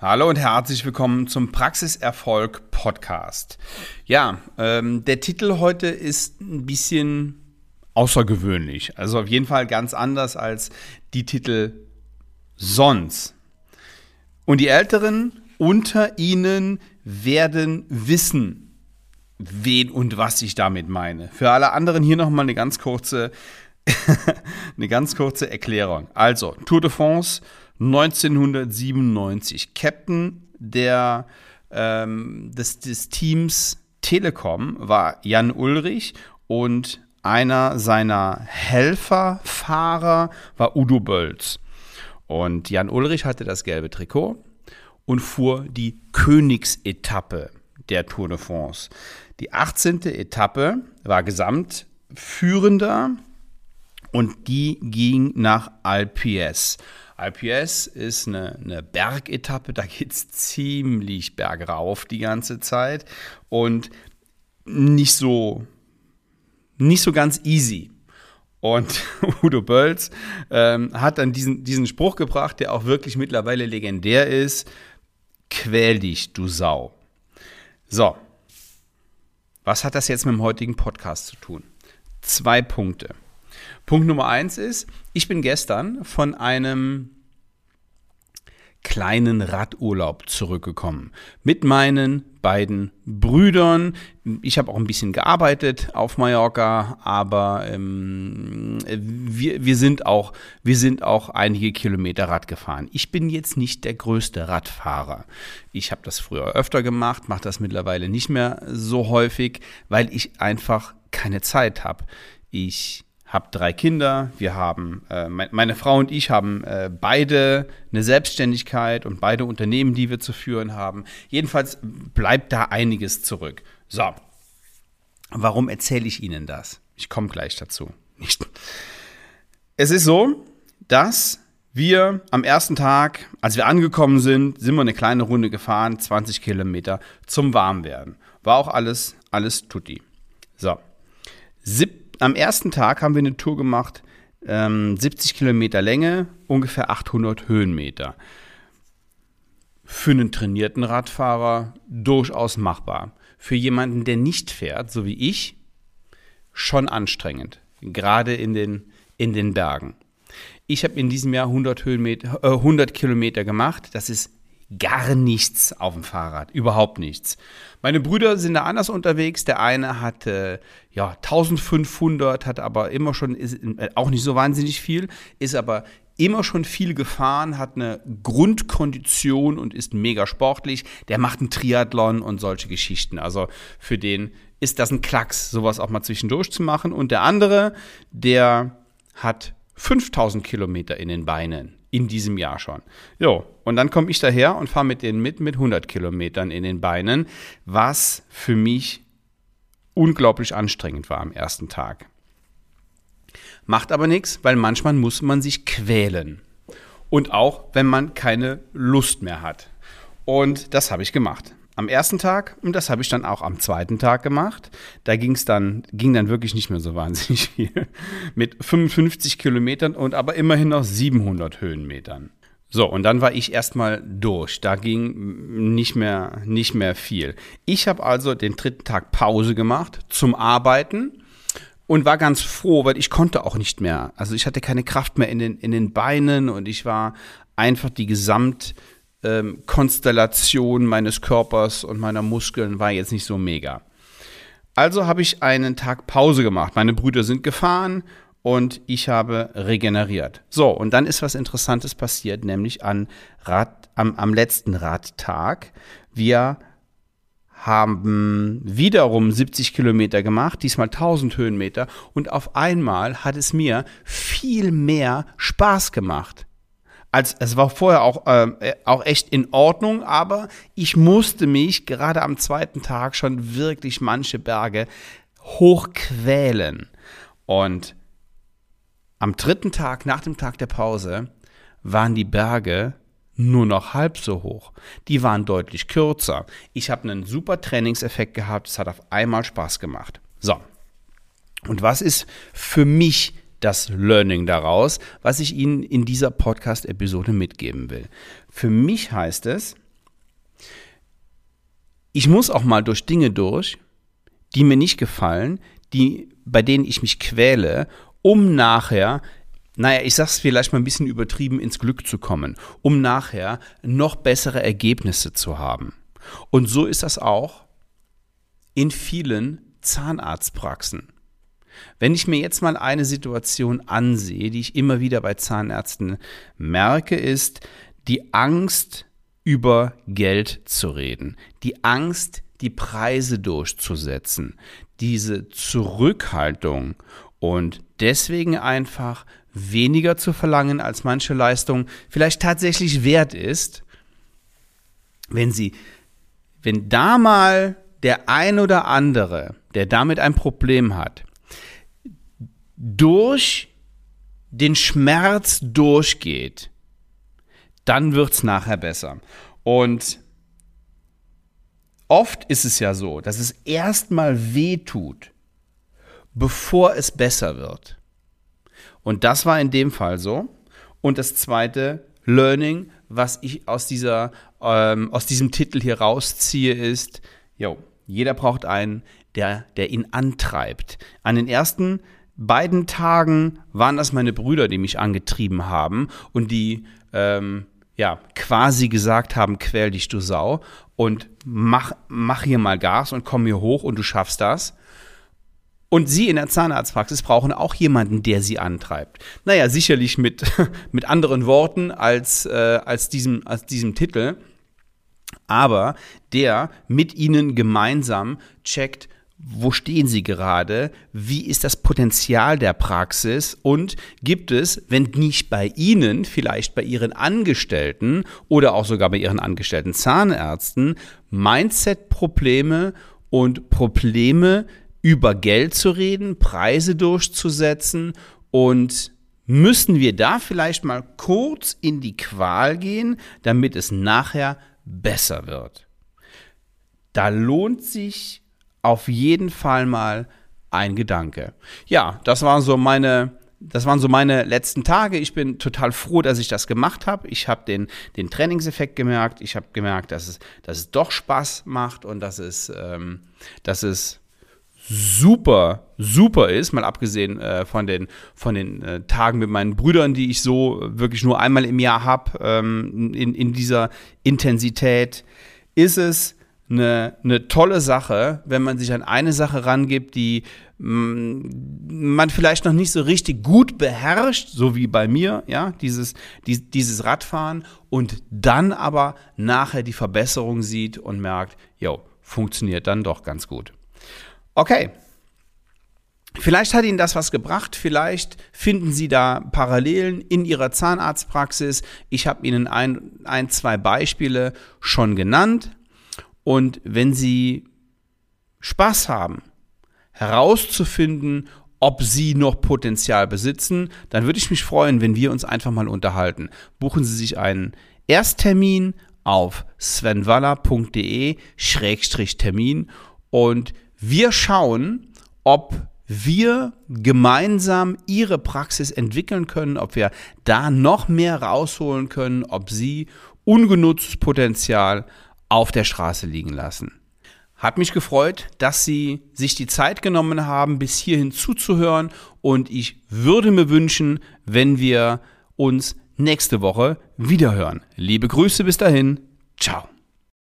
Hallo und herzlich willkommen zum Praxiserfolg Podcast. Ja, ähm, der Titel heute ist ein bisschen außergewöhnlich. Also auf jeden Fall ganz anders als die Titel sonst. Und die Älteren unter Ihnen werden wissen, wen und was ich damit meine. Für alle anderen hier nochmal eine ganz kurze, eine ganz kurze Erklärung. Also, Tour de France 1997 Captain der, ähm, des, des Teams Telekom war Jan Ulrich und einer seiner Helferfahrer war Udo Bölz. Und Jan Ulrich hatte das gelbe Trikot und fuhr die Königsetappe der Tour de France. Die 18. Etappe war Gesamtführender und die ging nach Alpies. IPS ist eine, eine Bergetappe, da geht es ziemlich bergauf die ganze Zeit und nicht so, nicht so ganz easy. Und Udo Bölz ähm, hat dann diesen, diesen Spruch gebracht, der auch wirklich mittlerweile legendär ist. Quäl dich, du Sau. So, was hat das jetzt mit dem heutigen Podcast zu tun? Zwei Punkte. Punkt Nummer eins ist, ich bin gestern von einem kleinen Radurlaub zurückgekommen mit meinen beiden Brüdern. Ich habe auch ein bisschen gearbeitet auf Mallorca, aber ähm, wir, wir, sind auch, wir sind auch einige Kilometer Rad gefahren. Ich bin jetzt nicht der größte Radfahrer. Ich habe das früher öfter gemacht, mache das mittlerweile nicht mehr so häufig, weil ich einfach keine Zeit habe. Ich habe drei Kinder. Wir haben, äh, meine Frau und ich haben äh, beide eine Selbstständigkeit und beide Unternehmen, die wir zu führen haben. Jedenfalls bleibt da einiges zurück. So, warum erzähle ich Ihnen das? Ich komme gleich dazu. Es ist so, dass wir am ersten Tag, als wir angekommen sind, sind wir eine kleine Runde gefahren, 20 Kilometer zum Warmwerden. War auch alles, alles tutti. So. Sieb am ersten Tag haben wir eine Tour gemacht, ähm, 70 Kilometer Länge, ungefähr 800 Höhenmeter. Für einen trainierten Radfahrer durchaus machbar. Für jemanden, der nicht fährt, so wie ich, schon anstrengend. Gerade in den, in den Bergen. Ich habe in diesem Jahr 100, Höhenmeter, äh, 100 Kilometer gemacht. Das ist gar nichts auf dem Fahrrad, überhaupt nichts. Meine Brüder sind da anders unterwegs. Der eine hatte ja 1500, hat aber immer schon ist äh, auch nicht so wahnsinnig viel, ist aber immer schon viel gefahren, hat eine Grundkondition und ist mega sportlich. Der macht einen Triathlon und solche Geschichten. Also für den ist das ein Klacks, sowas auch mal zwischendurch zu machen. Und der andere, der hat 5000 Kilometer in den Beinen in diesem Jahr schon. Jo, und dann komme ich daher und fahre mit denen mit mit 100 Kilometern in den Beinen, was für mich unglaublich anstrengend war am ersten Tag. Macht aber nichts, weil manchmal muss man sich quälen. Und auch, wenn man keine Lust mehr hat. Und das habe ich gemacht am ersten Tag und das habe ich dann auch am zweiten Tag gemacht. Da ging's dann, ging dann wirklich nicht mehr so wahnsinnig viel. Mit 55 Kilometern und aber immerhin noch 700 Höhenmetern. So, und dann war ich erstmal durch. Da ging nicht mehr, nicht mehr viel. Ich habe also den dritten Tag Pause gemacht zum Arbeiten und war ganz froh, weil ich konnte auch nicht mehr. Also ich hatte keine Kraft mehr in den, in den Beinen und ich war einfach die Gesamt, ähm, Konstellation meines Körpers und meiner Muskeln war jetzt nicht so mega. Also habe ich einen Tag Pause gemacht. Meine Brüder sind gefahren und ich habe regeneriert. So, und dann ist was Interessantes passiert, nämlich an Rad, am, am letzten Radtag. Wir haben wiederum 70 Kilometer gemacht, diesmal 1000 Höhenmeter und auf einmal hat es mir viel mehr Spaß gemacht als es war vorher auch, äh, auch echt in Ordnung, aber ich musste mich gerade am zweiten Tag schon wirklich manche Berge hochquälen. Und am dritten Tag, nach dem Tag der Pause, waren die Berge nur noch halb so hoch. Die waren deutlich kürzer. Ich habe einen super Trainingseffekt gehabt. Es hat auf einmal Spaß gemacht. So. Und was ist für mich das Learning daraus, was ich Ihnen in dieser Podcast-Episode mitgeben will. Für mich heißt es, ich muss auch mal durch Dinge durch, die mir nicht gefallen, die, bei denen ich mich quäle, um nachher naja, ich sag's vielleicht mal ein bisschen übertrieben, ins Glück zu kommen, um nachher noch bessere Ergebnisse zu haben. Und so ist das auch in vielen Zahnarztpraxen. Wenn ich mir jetzt mal eine Situation ansehe, die ich immer wieder bei Zahnärzten merke, ist die Angst, über Geld zu reden, die Angst, die Preise durchzusetzen, diese Zurückhaltung und deswegen einfach weniger zu verlangen, als manche Leistung vielleicht tatsächlich wert ist, wenn sie, wenn da mal der ein oder andere, der damit ein Problem hat, durch den Schmerz durchgeht, dann wird es nachher besser. Und oft ist es ja so, dass es erstmal weh tut, bevor es besser wird. Und das war in dem Fall so. Und das zweite Learning, was ich aus, dieser, ähm, aus diesem Titel hier rausziehe, ist, jo, jeder braucht einen, der, der ihn antreibt. An den ersten beiden Tagen waren das meine Brüder, die mich angetrieben haben und die ähm, ja quasi gesagt haben, quäl dich du Sau und mach, mach hier mal Gas und komm hier hoch und du schaffst das. Und Sie in der Zahnarztpraxis brauchen auch jemanden, der Sie antreibt. Naja, sicherlich mit, mit anderen Worten als, äh, als, diesem, als diesem Titel, aber der mit Ihnen gemeinsam checkt, wo stehen Sie gerade? Wie ist das Potenzial der Praxis? Und gibt es, wenn nicht bei Ihnen, vielleicht bei Ihren Angestellten oder auch sogar bei Ihren angestellten Zahnärzten, Mindset-Probleme und Probleme, über Geld zu reden, Preise durchzusetzen und müssen wir da vielleicht mal kurz in die Qual gehen, damit es nachher besser wird. Da lohnt sich auf jeden Fall mal ein Gedanke. Ja, das waren so meine das waren so meine letzten Tage. Ich bin total froh, dass ich das gemacht habe. Ich habe den, den Trainingseffekt gemerkt. Ich habe gemerkt, dass es, dass es doch Spaß macht und dass es, ähm, dass es super, super ist, mal abgesehen äh, von den, von den äh, Tagen mit meinen Brüdern, die ich so wirklich nur einmal im Jahr habe, ähm, in, in dieser Intensität, ist es eine, eine tolle Sache, wenn man sich an eine Sache rangibt, die mm, man vielleicht noch nicht so richtig gut beherrscht, so wie bei mir, ja, dieses, die, dieses Radfahren und dann aber nachher die Verbesserung sieht und merkt, jo, funktioniert dann doch ganz gut. Okay. Vielleicht hat Ihnen das was gebracht, vielleicht finden Sie da Parallelen in Ihrer Zahnarztpraxis. Ich habe Ihnen ein, ein, zwei Beispiele schon genannt. Und wenn Sie Spaß haben, herauszufinden, ob Sie noch Potenzial besitzen, dann würde ich mich freuen, wenn wir uns einfach mal unterhalten. Buchen Sie sich einen Ersttermin auf svenwaller.de-termin und wir schauen, ob wir gemeinsam ihre Praxis entwickeln können, ob wir da noch mehr rausholen können, ob sie ungenutztes Potenzial auf der Straße liegen lassen. Hat mich gefreut, dass Sie sich die Zeit genommen haben, bis hierhin zuzuhören und ich würde mir wünschen, wenn wir uns nächste Woche wiederhören. Liebe Grüße bis dahin. Ciao.